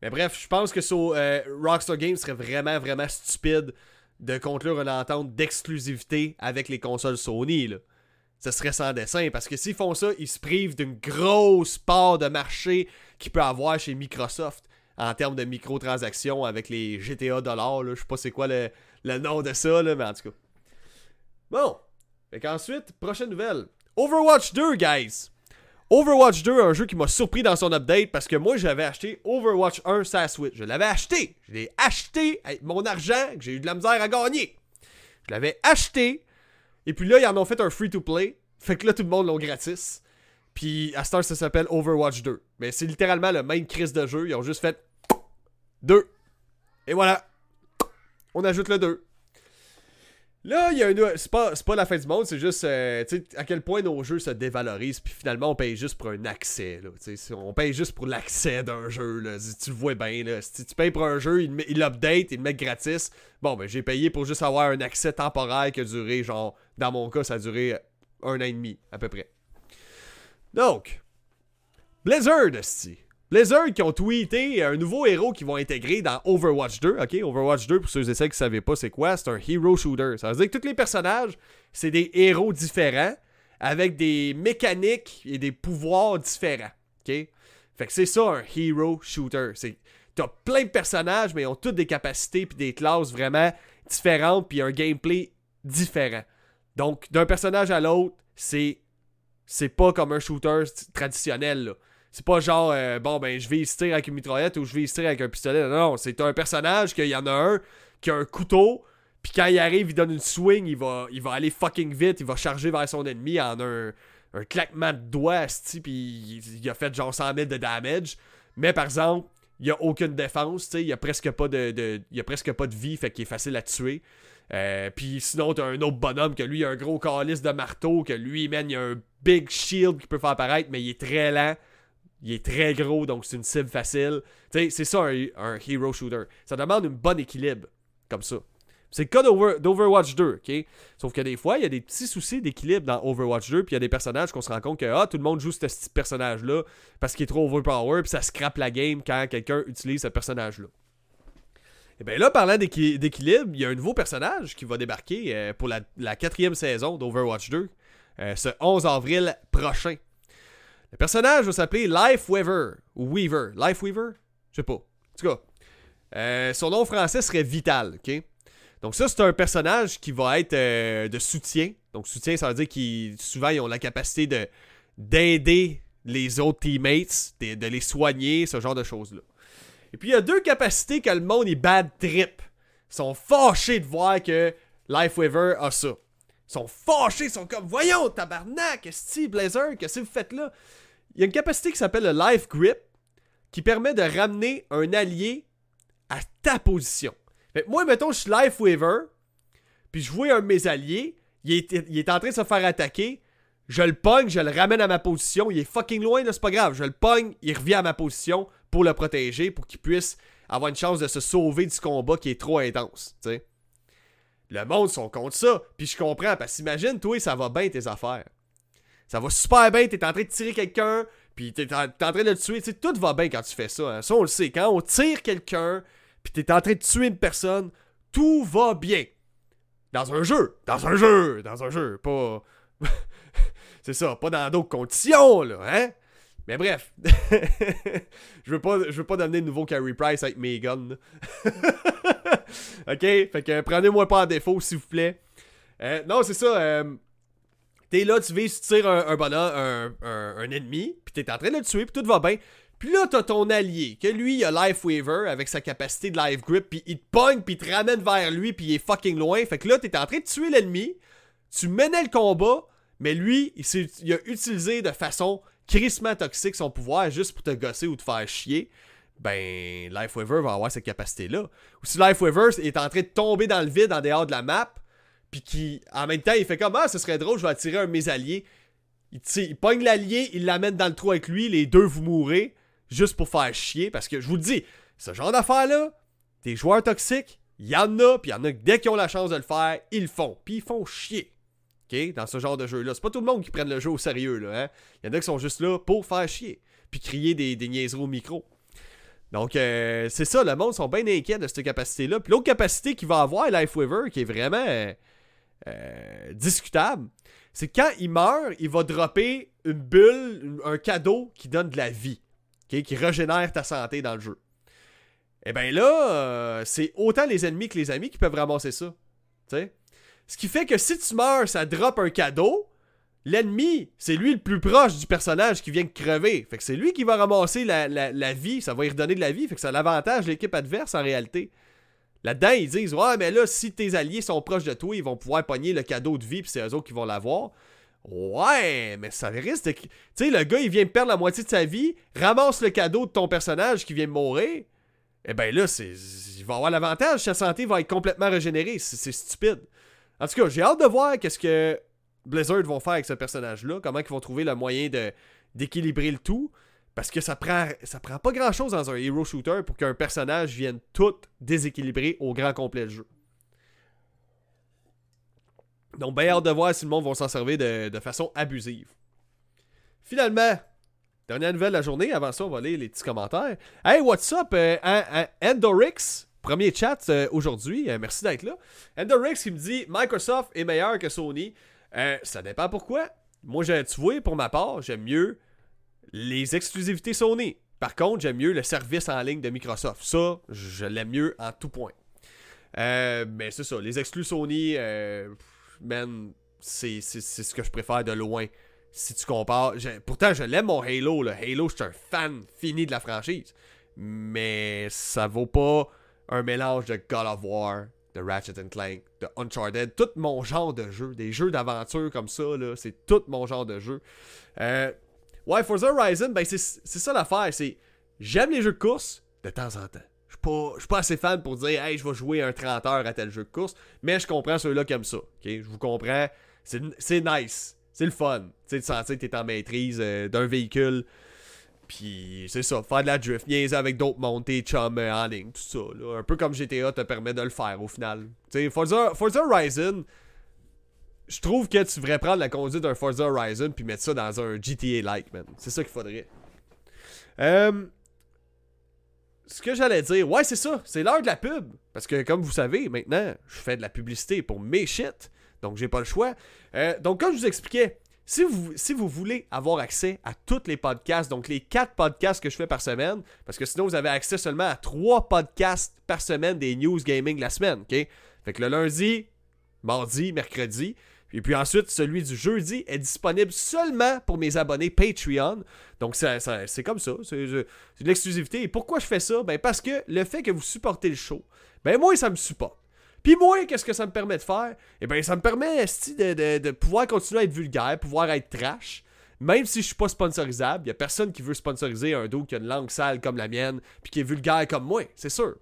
Mais bref, je pense que sur euh, Rockstar Games serait vraiment, vraiment stupide de conclure une entente d'exclusivité avec les consoles Sony. Là. Ce serait sans dessin parce que s'ils font ça, ils se privent d'une grosse part de marché qu'il peut avoir chez Microsoft en termes de microtransactions avec les GTA dollars. Je sais pas c'est quoi le, le, nom de ça, là, mais en tout cas. Bon. Fait qu'ensuite, prochaine nouvelle. Overwatch 2, guys. Overwatch 2, un jeu qui m'a surpris dans son update parce que moi j'avais acheté Overwatch 1 sur. Je l'avais acheté. Je l'ai acheté avec mon argent que j'ai eu de la misère à gagner. Je l'avais acheté. Et puis là, ils en ont fait un free-to-play. Fait que là, tout le monde l'ont gratis. Puis à Star, ça s'appelle Overwatch 2. Mais c'est littéralement le même crise de jeu. Ils ont juste fait 2. Et voilà. On ajoute le 2. Là, il y a un. C'est pas, pas la fin du monde, c'est juste euh, à quel point nos jeux se dévalorisent, puis finalement on paye juste pour un accès. Là, on paye juste pour l'accès d'un jeu. Là, tu le vois bien. Là, si tu payes pour un jeu, il, il update, il le met gratis. Bon, ben j'ai payé pour juste avoir un accès temporaire qui a duré, genre, dans mon cas, ça a duré un an et demi, à peu près. Donc, Blizzard, sti. Blizzard qui ont tweeté un nouveau héros qu'ils vont intégrer dans Overwatch 2. Ok, Overwatch 2, pour ceux et celles qui ne savaient pas c'est quoi, c'est un hero shooter. Ça veut dire que tous les personnages, c'est des héros différents avec des mécaniques et des pouvoirs différents. Ok, fait que c'est ça un hero shooter. C'est t'as plein de personnages, mais ils ont toutes des capacités puis des classes vraiment différentes puis un gameplay différent. Donc d'un personnage à l'autre, c'est c'est pas comme un shooter traditionnel. C'est pas genre, euh, bon, ben, je vais y tirer avec une mitraillette ou je vais y tirer avec un pistolet. Non, non, c'est un personnage qu'il y en a un qui a un couteau, puis quand il arrive, il donne une swing, il va, il va aller fucking vite, il va charger vers son ennemi en un, un claquement de doigts, puis il, a fait genre 100 000 de damage. Mais par exemple, il a aucune défense, tu sais, il a presque pas de, il a presque pas de vie, fait qu'il est facile à tuer. Euh, puis sinon, t'as un autre bonhomme que lui, il a un gros calice de marteau, que lui, man, il a un big shield qui peut faire apparaître, mais il est très lent. Il est très gros, donc c'est une cible facile. c'est ça un, hero shooter. Ça demande un bon équilibre, comme ça. C'est le cas d'Overwatch 2, ok? Sauf que des fois, il y a des petits soucis d'équilibre dans Overwatch 2, puis il y a des personnages qu'on se rend compte que ah, tout le monde joue ce petit personnage-là parce qu'il est trop overpower, puis ça scrape la game quand quelqu'un utilise ce personnage-là. Et bien là, parlant d'équilibre, il y a un nouveau personnage qui va débarquer euh, pour la, quatrième saison d'Overwatch 2, euh, ce 11 avril prochain. Le personnage va s'appeler Life Weaver. Ou Weaver. Life Weaver Je sais pas. En tout cas, euh, son nom français serait Vital. Donc, ça, c'est un personnage qui va être de soutien. Donc, soutien, ça veut dire qu'ils souvent ils ont la capacité de d'aider les autres teammates, de, les soigner, ce genre de choses-là. Et puis, il y a deux capacités que le monde est bad trip. Ils sont fâchés de voir que Life Weaver a ça. Ils sont fâchés, ils sont comme Voyons, tabarnak, Steve Blazer, qu'est-ce que vous faites là? Il y a une capacité qui s'appelle le Life Grip qui permet de ramener un allié à ta position. Fait, moi, mettons, je suis Life Weaver, puis je vois un de mes alliés, il est, en train de se faire attaquer, je le pogne, je le ramène à ma position, il est fucking loin, c'est pas grave, je le pogne, il revient à ma position pour le protéger, pour qu'il puisse avoir une chance de se sauver du combat qui est trop intense, Le monde sont contre ça, puis je comprends, parce qu'imagine, toi, ça va bien tes affaires. Ça va super bien, t'es en train de tirer quelqu'un, puis t'es en, train de le tuer. tout va bien quand tu fais ça. Hein. Ça, on le sait. Quand on tire quelqu'un, puis t'es en train de tuer une personne, tout va bien. Dans un jeu. Dans un jeu. Dans un jeu. Pas. C'est ça, pas dans d'autres conditions, là, hein? Mais bref. je veux pas je veux pas donner de nouveau Carry Price avec mes guns. ok? Fait que prenez-moi pas en défaut, s'il vous plaît. Euh, non, c'est ça. Euh, T'es là, tu vises, tu tires un, bonhomme, un, ennemi, puis t'es en train de le tuer, puis tout va bien. Puis là, t'as ton allié, que lui, il a Life Waver avec sa capacité de Life Grip, puis il te pogne, puis il te ramène vers lui, puis il est fucking loin. Fait que là, t'es en train de tuer l'ennemi, tu menais le combat, mais lui, il, il, a utilisé de façon crissement toxique son pouvoir juste pour te gosser ou te faire chier. Ben, Life Waver va avoir cette capacité-là. Ou si Life Waver est en train de tomber dans le vide en dehors de la map, puis qui, en même temps, il fait comme Ah, ce serait drôle, je vais attirer un de mes alliés. Il, il pogne l'allié, il l'amène dans le trou avec lui, les deux vous mourrez, juste pour faire chier. Parce que je vous le dis, ce genre d'affaires-là, des joueurs toxiques, il y en a, puis il y en a dès qu'ils ont la chance de le faire, ils le font. Puis ils font chier. Dans ce genre de jeu-là. C'est pas tout le monde qui prenne le jeu au sérieux, là. Hein? Il y en a qui sont juste là pour faire chier. Puis crier des, des niaiseries au micro. Donc, euh, c'est ça, le monde sont bien inquiets de cette capacité-là. Puis l'autre capacité qu'il va avoir, Lifeweaver, qui est vraiment euh, euh, discutable, c'est quand il meurt, il va dropper une bulle, un cadeau qui donne de la vie, qui régénère ta santé dans le jeu. Et eh bien là, c'est autant les ennemis que les amis qui peuvent ramasser ça. sais Ce qui fait que si tu meurs, ça drop un cadeau, L'ennemi, c'est lui le plus proche du personnage qui vient de crever. Fait que c'est lui qui va ramasser la, vie, ça va lui redonner de la vie. Fait que ça l'avantage l'équipe adverse en réalité. Là-dedans, ils disent Ouais, mais là, si tes alliés sont proches de toi, ils vont pouvoir pogner le cadeau de vie, puis c'est eux autres qui vont l'avoir. Ouais, mais ça risque de. Tu sais, le gars, il vient perdre la moitié de sa vie, ramasse le cadeau de ton personnage qui vient de mourir. Eh ben là. Il va avoir l'avantage, sa santé va être complètement régénérée. C'est stupide. En tout cas, j'ai hâte de voir qu'est-ce que Blizzard vont faire avec ce personnage-là, comment ils vont trouver le moyen de d'équilibrer le tout. Parce que ça prend, ça prend pas grand chose dans un hero shooter pour qu'un personnage vienne tout déséquilibrer au grand complet le jeu. Donc, bien hâte de voir si le monde va s'en servir de, façon abusive. Finalement, dernière nouvelle de la journée. Avant ça, on va lire les petits commentaires. Hey, what's up, euh, Endorix? Premier chat euh, aujourd'hui. Euh, merci d'être là. Endorix qui me dit Microsoft est meilleur que Sony. Euh, ça dépend pourquoi. Moi, tu vois, pour ma part, j'aime mieux les exclusivités Sony. Par contre, j'aime mieux le service en ligne de Microsoft. Ça, je l'aime mieux en tout point. Mais c'est ça, les exclus Sony, man, c'est ce que je préfère de loin. Si tu compares. Pourtant, je l'aime mon Halo. Halo, je suis un fan fini de la franchise. Mais ça vaut pas un mélange de God of War, de Ratchet Clank, de Uncharted, tout mon genre de jeu, des jeux d'aventure comme ça, là, c'est tout mon genre de jeu. Euh, ouais, Forza Horizon, ben c'est ça l'affaire, c'est j'aime les jeux de course de temps en temps. Je suis pas, assez fan pour dire, hey, je vais jouer un 30 heures à tel jeu de course, mais je comprends ceux-là comme ça. Je vous comprends, c'est nice, c'est le fun, tu sais, de sentir que en maîtrise euh, d'un véhicule. Puis c'est ça, faire de la drift, niaiser avec d'autres mondes, tes chums euh, en ligne, tout ça. Là. Un peu comme GTA te permet de le faire au final. Tu sais, Forza, Forza Horizon, je trouve que tu devrais prendre la conduite d'un Forza Horizon puis mettre ça dans un GTA-like, man. C'est ça qu'il faudrait. Euh, ce que j'allais dire, ouais, c'est ça, c'est l'heure de la pub. Parce que, comme vous savez, maintenant, je fais de la publicité pour mes shit. Donc, j'ai pas le choix. Euh, donc, comme je vous expliquais, si vous, si vous voulez avoir accès à tous les podcasts, donc les quatre podcasts que je fais par semaine, parce que sinon vous avez accès seulement à trois podcasts par semaine des news gaming la semaine, ok? Fait que le lundi, mardi, mercredi, et puis ensuite, celui du jeudi est disponible seulement pour mes abonnés Patreon. Donc, c'est comme ça. C'est de l'exclusivité. Et pourquoi je fais ça? Ben, parce que le fait que vous supportez le show, ben, moi, ça me supporte. Puis moi, qu'est-ce que ça me permet de faire? Eh bien, ça me permet de, de, pouvoir continuer à être vulgaire, pouvoir être trash. Même si je suis pas sponsorisable, il a personne qui veut sponsoriser un dos qui a une langue sale comme la mienne, puis qui est vulgaire comme moi, c'est sûr.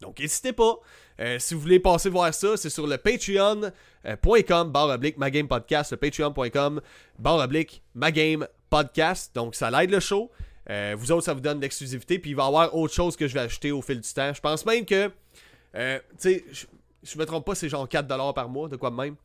Donc n'hésitez pas. Euh, si vous voulez passer voir ça, c'est sur le patreon.com barre oblique podcast, le patreon.com barre podcast. Donc ça l'aide le show. Euh, vous autres, ça vous donne de l'exclusivité. Puis il va y avoir autre chose que je vais acheter au fil du temps. Je pense même que euh, tu sais, je me trompe pas, c'est genre 4$ par mois, de quoi même.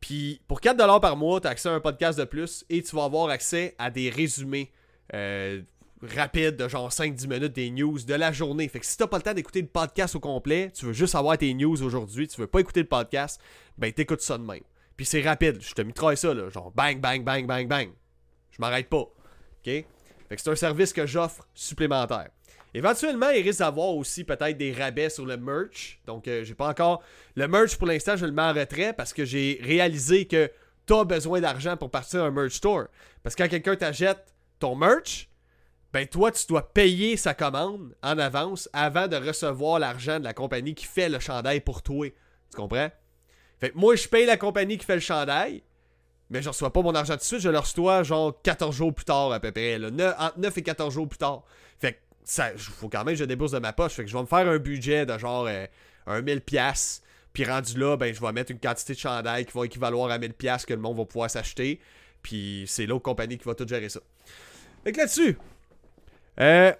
Puis pour 4$ par mois, tu as accès à un podcast de plus et tu vas avoir accès à des résumés euh, rapides de genre 5-10 minutes des news de la journée. Fait que si t'as pas le temps d'écouter le podcast au complet, tu veux juste avoir tes news aujourd'hui, tu veux pas écouter le podcast, ben t'écoutes ça de même. Puis c'est rapide, je te mitraille ça là, genre bang, bang, bang, bang, bang. Je m'arrête pas. OK? Fait que c'est un service que j'offre supplémentaire. Éventuellement, il risque d'avoir aussi peut-être des rabais sur le merch. Donc, euh, j'ai pas encore. Le merch, pour l'instant, je le mets en retrait parce que j'ai réalisé que tu as besoin d'argent pour partir à un merch store. Parce que quand quelqu'un t'achète ton merch, ben toi, tu dois payer sa commande en avance avant de recevoir l'argent de la compagnie qui fait le chandail pour toi. Tu comprends? Fait que moi, je paye la compagnie qui fait le chandail, mais je reçois pas mon argent tout de suite, je le reçois genre 14 jours plus tard à peu près. entre 9 et 14 jours plus tard. Fait que il faut quand même que je débourse de ma poche. Fait que je vais me faire un budget de genre euh, un 1000$. Puis rendu là, ben, je vais mettre une quantité de chandail qui va équivaloir à 1000$ que le monde va pouvoir s'acheter. Puis c'est l'autre compagnie qui va tout gérer ça. Fait que là-dessus, euh,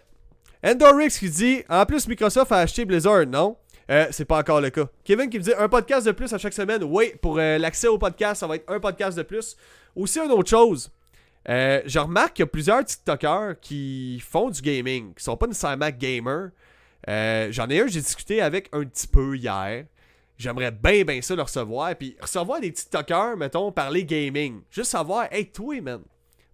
qui dit En plus, Microsoft a acheté Blizzard, non? Euh, c'est pas encore le cas. Kevin qui me dit un podcast de plus à chaque semaine. Oui, pour euh, l'accès au podcast, ça va être un podcast de plus. Aussi, une autre chose. Euh, je remarque qu'il y a plusieurs TikTokers qui font du gaming, qui sont pas nécessairement gamers. J'en ai un, j'ai discuté avec un petit peu hier. J'aimerais bien, bien ça le recevoir. Puis recevoir des TikTokers, mettons, parler gaming. Juste savoir, hey, toi, man.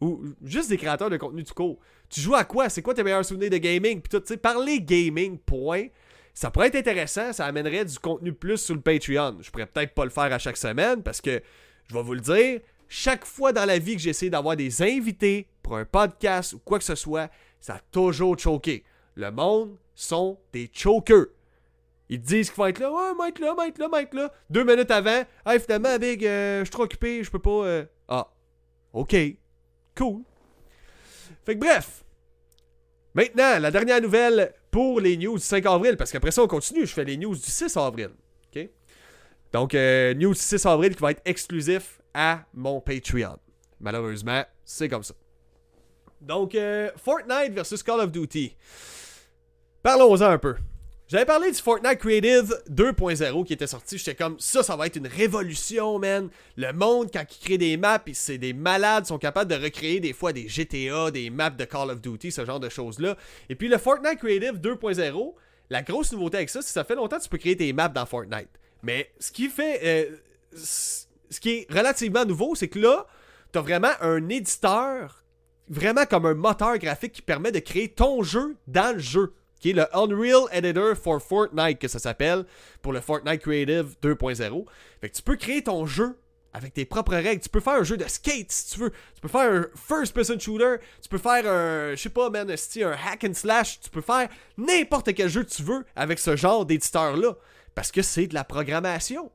Ou juste des créateurs de contenu du cours. Tu joues à quoi? C'est quoi tes meilleurs souvenirs de gaming? Puis tout, tu sais, parler gaming, point. Ça pourrait être intéressant, ça amènerait du contenu plus sur le Patreon. Je pourrais peut-être pas le faire à chaque semaine parce que, je vais vous le dire, chaque fois dans la vie que j'essaie d'avoir des invités pour un podcast ou quoi que ce soit, ça a toujours choqué. Le monde sont des chokers. Ils disent qu'il faut être là, ouais, être là, être là, être là. Deux minutes avant, ah, finalement, Big, euh, je suis trop occupé, je peux pas. Euh. Ah, ok, cool. Fait que bref. Maintenant, la dernière nouvelle pour les news du 5 avril, parce qu'après ça, on continue. Je fais les news du 6 avril. Donc, euh, news du 6 avril qui va être exclusif à mon Patreon. Malheureusement, c'est comme ça. Donc, euh, Fortnite versus Call of Duty. Parlons-en un peu. J'avais parlé du Fortnite Creative 2.0 qui était sorti. J'étais comme, ça, ça va être une révolution, man. Le monde, quand il crée des maps, c'est des malades, sont capables de recréer des fois des GTA, des maps de Call of Duty, ce genre de choses-là. Et puis le Fortnite Creative 2.0, la grosse nouveauté avec ça, c'est que ça fait longtemps que tu peux créer tes maps dans Fortnite. Mais ce qui fait. Euh, ce qui est relativement nouveau, c'est que là, t'as vraiment un éditeur, vraiment comme un moteur graphique qui permet de créer ton jeu dans le jeu qui est le Unreal Editor for Fortnite, que ça s'appelle, pour le Fortnite Creative 2.0. Fait que tu peux créer ton jeu avec tes propres règles. Tu peux faire un jeu de skate si tu veux. Tu peux faire un first-person shooter. Tu peux faire un, je sais pas, man, un hack and slash. Tu peux faire n'importe quel jeu que tu veux avec ce genre d'éditeur-là. Parce que c'est de la programmation.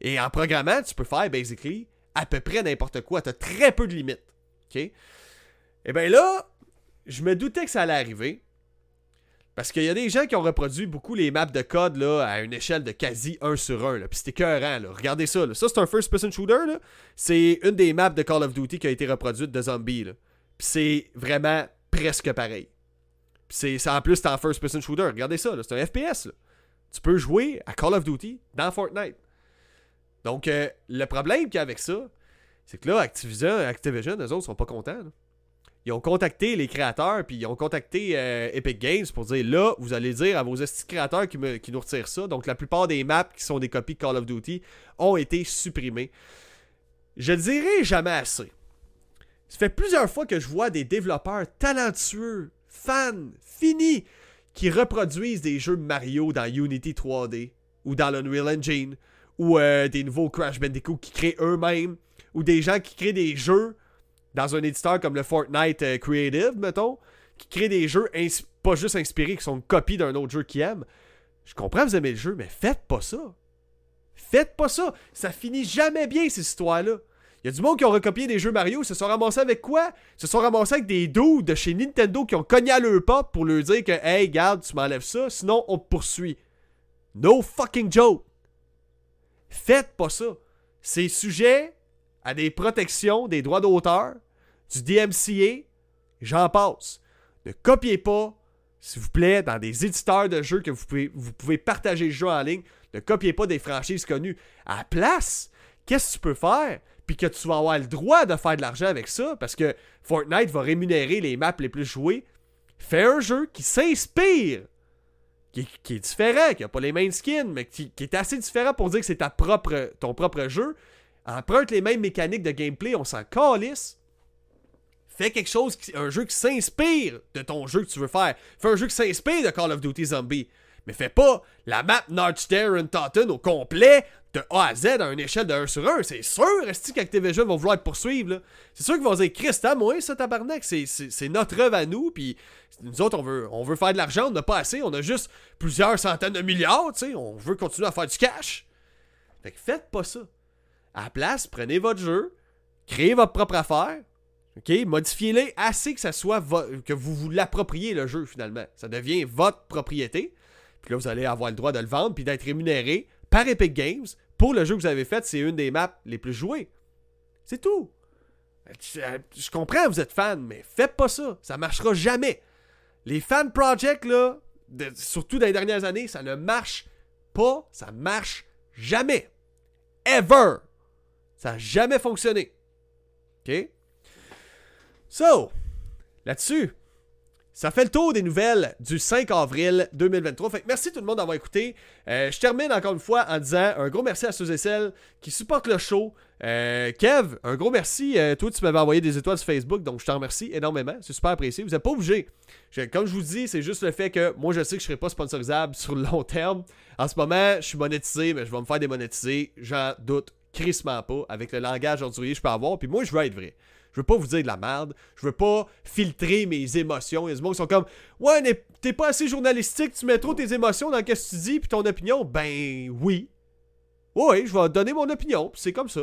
Et en programmant, tu peux faire, basically, à peu près n'importe quoi. Tu as très peu de limites. OK? Et eh bien là, je me doutais que ça allait arriver. Parce qu'il y a des gens qui ont reproduit beaucoup les maps de code là, à une échelle de quasi 1 sur 1. Puis c'était écœurant. Là. Regardez ça. Ça, c'est un first-person shooter. C'est une des maps de Call of Duty qui a été reproduite de zombies. Puis c'est vraiment presque pareil. Puis c'est, en plus, c'est un first-person shooter. Regardez ça. C'est un FPS. Tu peux jouer à Call of Duty dans Fortnite. Donc, euh, le problème qu'il y a avec ça, c'est que là, Activision, Activision, eux autres, sont pas contents ils ont contacté les créateurs, puis ils ont contacté euh, Epic Games pour dire là, vous allez dire à vos créateurs qui, nous retirent ça. Donc la plupart des maps qui sont des copies de Call of Duty ont été supprimées. Je ne dirai jamais assez. Ça fait plusieurs fois que je vois des développeurs talentueux, fans, finis, qui reproduisent des jeux Mario dans Unity 3D ou dans l'Unreal Engine ou euh, des nouveaux Crash Bandicoot qui créent eux-mêmes ou des gens qui créent des jeux dans un éditeur comme le Fortnite euh, Creative, mettons, qui crée des jeux pas juste inspirés, qui sont une copie d'un autre jeu qu'ils aiment. Je comprends que vous aimez le jeu, mais faites pas ça. Faites pas ça. Ça finit jamais bien, ces histoires-là. Il y a du monde qui ont recopié des jeux Mario, se sont ramassés avec quoi? Se sont ramassés avec des dudes de chez Nintendo qui ont cogné à leur pop pour leur dire que Hey, garde, tu m'enlèves ça, sinon on te poursuit. No fucking joke. Faites pas ça. C'est sujet à des protections des droits d'auteur, du DMCA, j'en passe. Ne copiez pas, s'il vous plaît, dans des éditeurs de jeux que vous pouvez, partager le jeu en ligne, ne copiez pas des franchises connues. À la place, qu'est-ce que tu peux faire? Puis que tu vas avoir le droit de faire de l'argent avec ça, parce que Fortnite va rémunérer les maps les plus jouées. Fais un jeu qui s'inspire qui, est différent, qui n'a pas les mêmes skins, mais qui, qui, est assez différent pour dire que c'est ta propre, ton propre jeu, emprunte les mêmes mécaniques de gameplay, on s'en calisse. Fais quelque chose, un jeu qui s'inspire de ton jeu que tu veux faire. Fais un jeu qui s'inspire de Call of Duty Zombie. Mais fais pas la map North and Totten au complet de A à Z à une échelle de 1 sur 1. C'est sûr, est qu'Activision vont vouloir te poursuivre. C'est sûr qu'ils vont dire Christ, à moi, ça, tabarnak. C'est notre œuvre à nous. Puis nous autres, on veut, faire de l'argent. On n'a pas assez. On a juste plusieurs centaines de milliards. sais On veut continuer à faire du cash. Fait que faites pas ça. À la place, prenez votre jeu, créez votre propre affaire, modifiez-les assez que ça soit que vous vous l'appropriez le jeu finalement. Ça devient votre propriété. Puis là, vous allez avoir le droit de le vendre puis d'être rémunéré par Epic Games pour le jeu que vous avez fait. C'est une des maps les plus jouées. C'est tout. Je comprends, vous êtes fan, mais faites pas ça. Ça marchera jamais. Les fan projects, là, surtout dans les dernières années, ça ne marche pas, ça marche jamais. Ever. Ça n'a jamais fonctionné. OK? So, là-dessus, ça fait le tour des nouvelles du 5 avril 2023. Fait que merci tout le monde d'avoir écouté. Euh, je termine encore une fois en disant un gros merci à ceux et celles qui supportent le show. Euh, Kev, un gros merci. Euh, toi, tu m'avais envoyé des étoiles sur Facebook, donc je te remercie énormément. C'est super apprécié. Vous n'êtes pas obligé. comme je vous dis, c'est juste le fait que moi, je sais que je ne serai pas sponsorisable sur le long terme. En ce moment, je suis monétisé, mais je vais me faire démonétiser. J'en doute crissement pas avec le langage aujourd'hui que je peux avoir. Puis moi, je veux être vrai. Je veux pas vous dire de la merde. Je veux pas filtrer mes émotions. Il y a des gens sont comme Ouais, t'es pas assez journalistique, tu mets trop tes émotions dans ce que tu dis puis ton opinion. Ben oui. Oui, je vais donner mon opinion, c'est comme ça.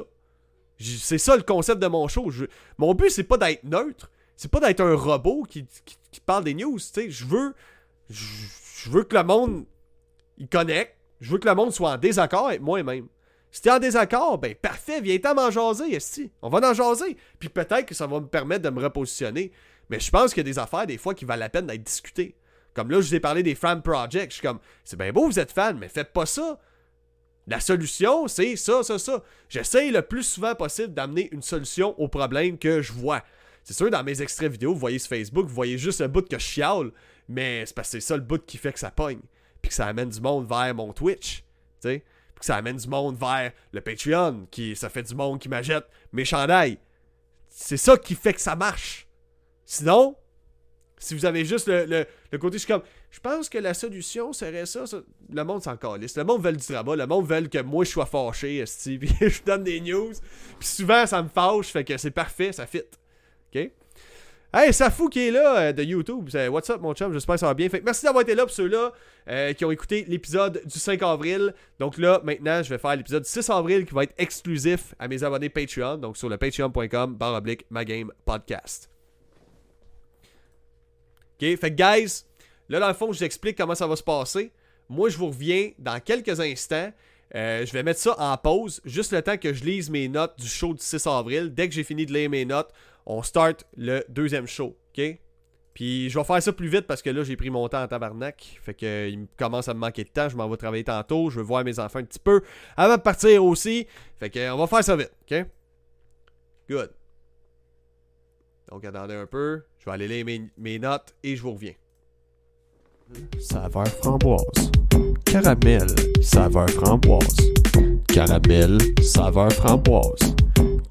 C'est ça le concept de mon show. Mon but, c'est pas d'être neutre. C'est pas d'être un robot qui, parle des news. Je veux. Je veux que le monde. Il connecte. Je veux que le monde soit en désaccord avec moi-même. Si t'es en désaccord, ben parfait, viens-t'en m'en jaser, esti. On va en jaser. Puis peut-être que ça va me permettre de me repositionner. Mais je pense qu'il y a des affaires, des fois, qui valent la peine d'être discutées. Comme là, je vous ai parlé des fan projects. Je suis comme, c'est bien beau, vous êtes fan, mais faites pas ça. La solution, c'est ça, ça, ça. J'essaye le plus souvent possible d'amener une solution au problème que je vois. C'est sûr, dans mes extraits vidéo, vous voyez sur Facebook, vous voyez juste le bout que je chiale, mais c'est parce que c'est ça le bout qui fait que ça pogne. Puis que ça amène du monde vers mon Twitch. Tu sais? Que ça amène du monde vers le Patreon, qui ça fait du monde qui m'achète mes chandails. C'est ça qui fait que ça marche. Sinon, si vous avez juste le, côté, je suis comme, je pense que la solution serait ça. Le monde s'en calisse. Le monde veut du drama. Le monde veut que moi je sois fâché, puis je donne des news. Puis souvent, ça me fâche, fait que c'est parfait, ça fit. OK? Hey, Safou qui est là euh, de YouTube. What's up, mon chum? J'espère que ça va bien. Merci d'avoir été là pour ceux-là euh, qui ont écouté l'épisode du 5 avril. Donc là, maintenant, je vais faire l'épisode du 6 avril qui va être exclusif à mes abonnés Patreon. Donc sur le patreon.com, barre oblique, game podcast. Ok, fait guys, là dans le fond, je vous explique comment ça va se passer. Moi, je vous reviens dans quelques instants. Euh, je vais mettre ça en pause, juste le temps que je lise mes notes du show du 6 avril. Dès que j'ai fini de lire mes notes, on start le deuxième show, ok? Puis je vais faire ça plus vite parce que là, j'ai pris mon temps en tabarnak. Fait que il commence à me manquer de temps. Je m'en vais travailler tantôt. Je veux voir mes enfants un petit peu avant de partir aussi. Fait que on va faire ça vite, ok? Good. Donc attendez un peu. Je vais aller lire mes, mes notes et je vous reviens. Saveur framboise. Caramel, saveur framboise. Caramel, saveur framboise.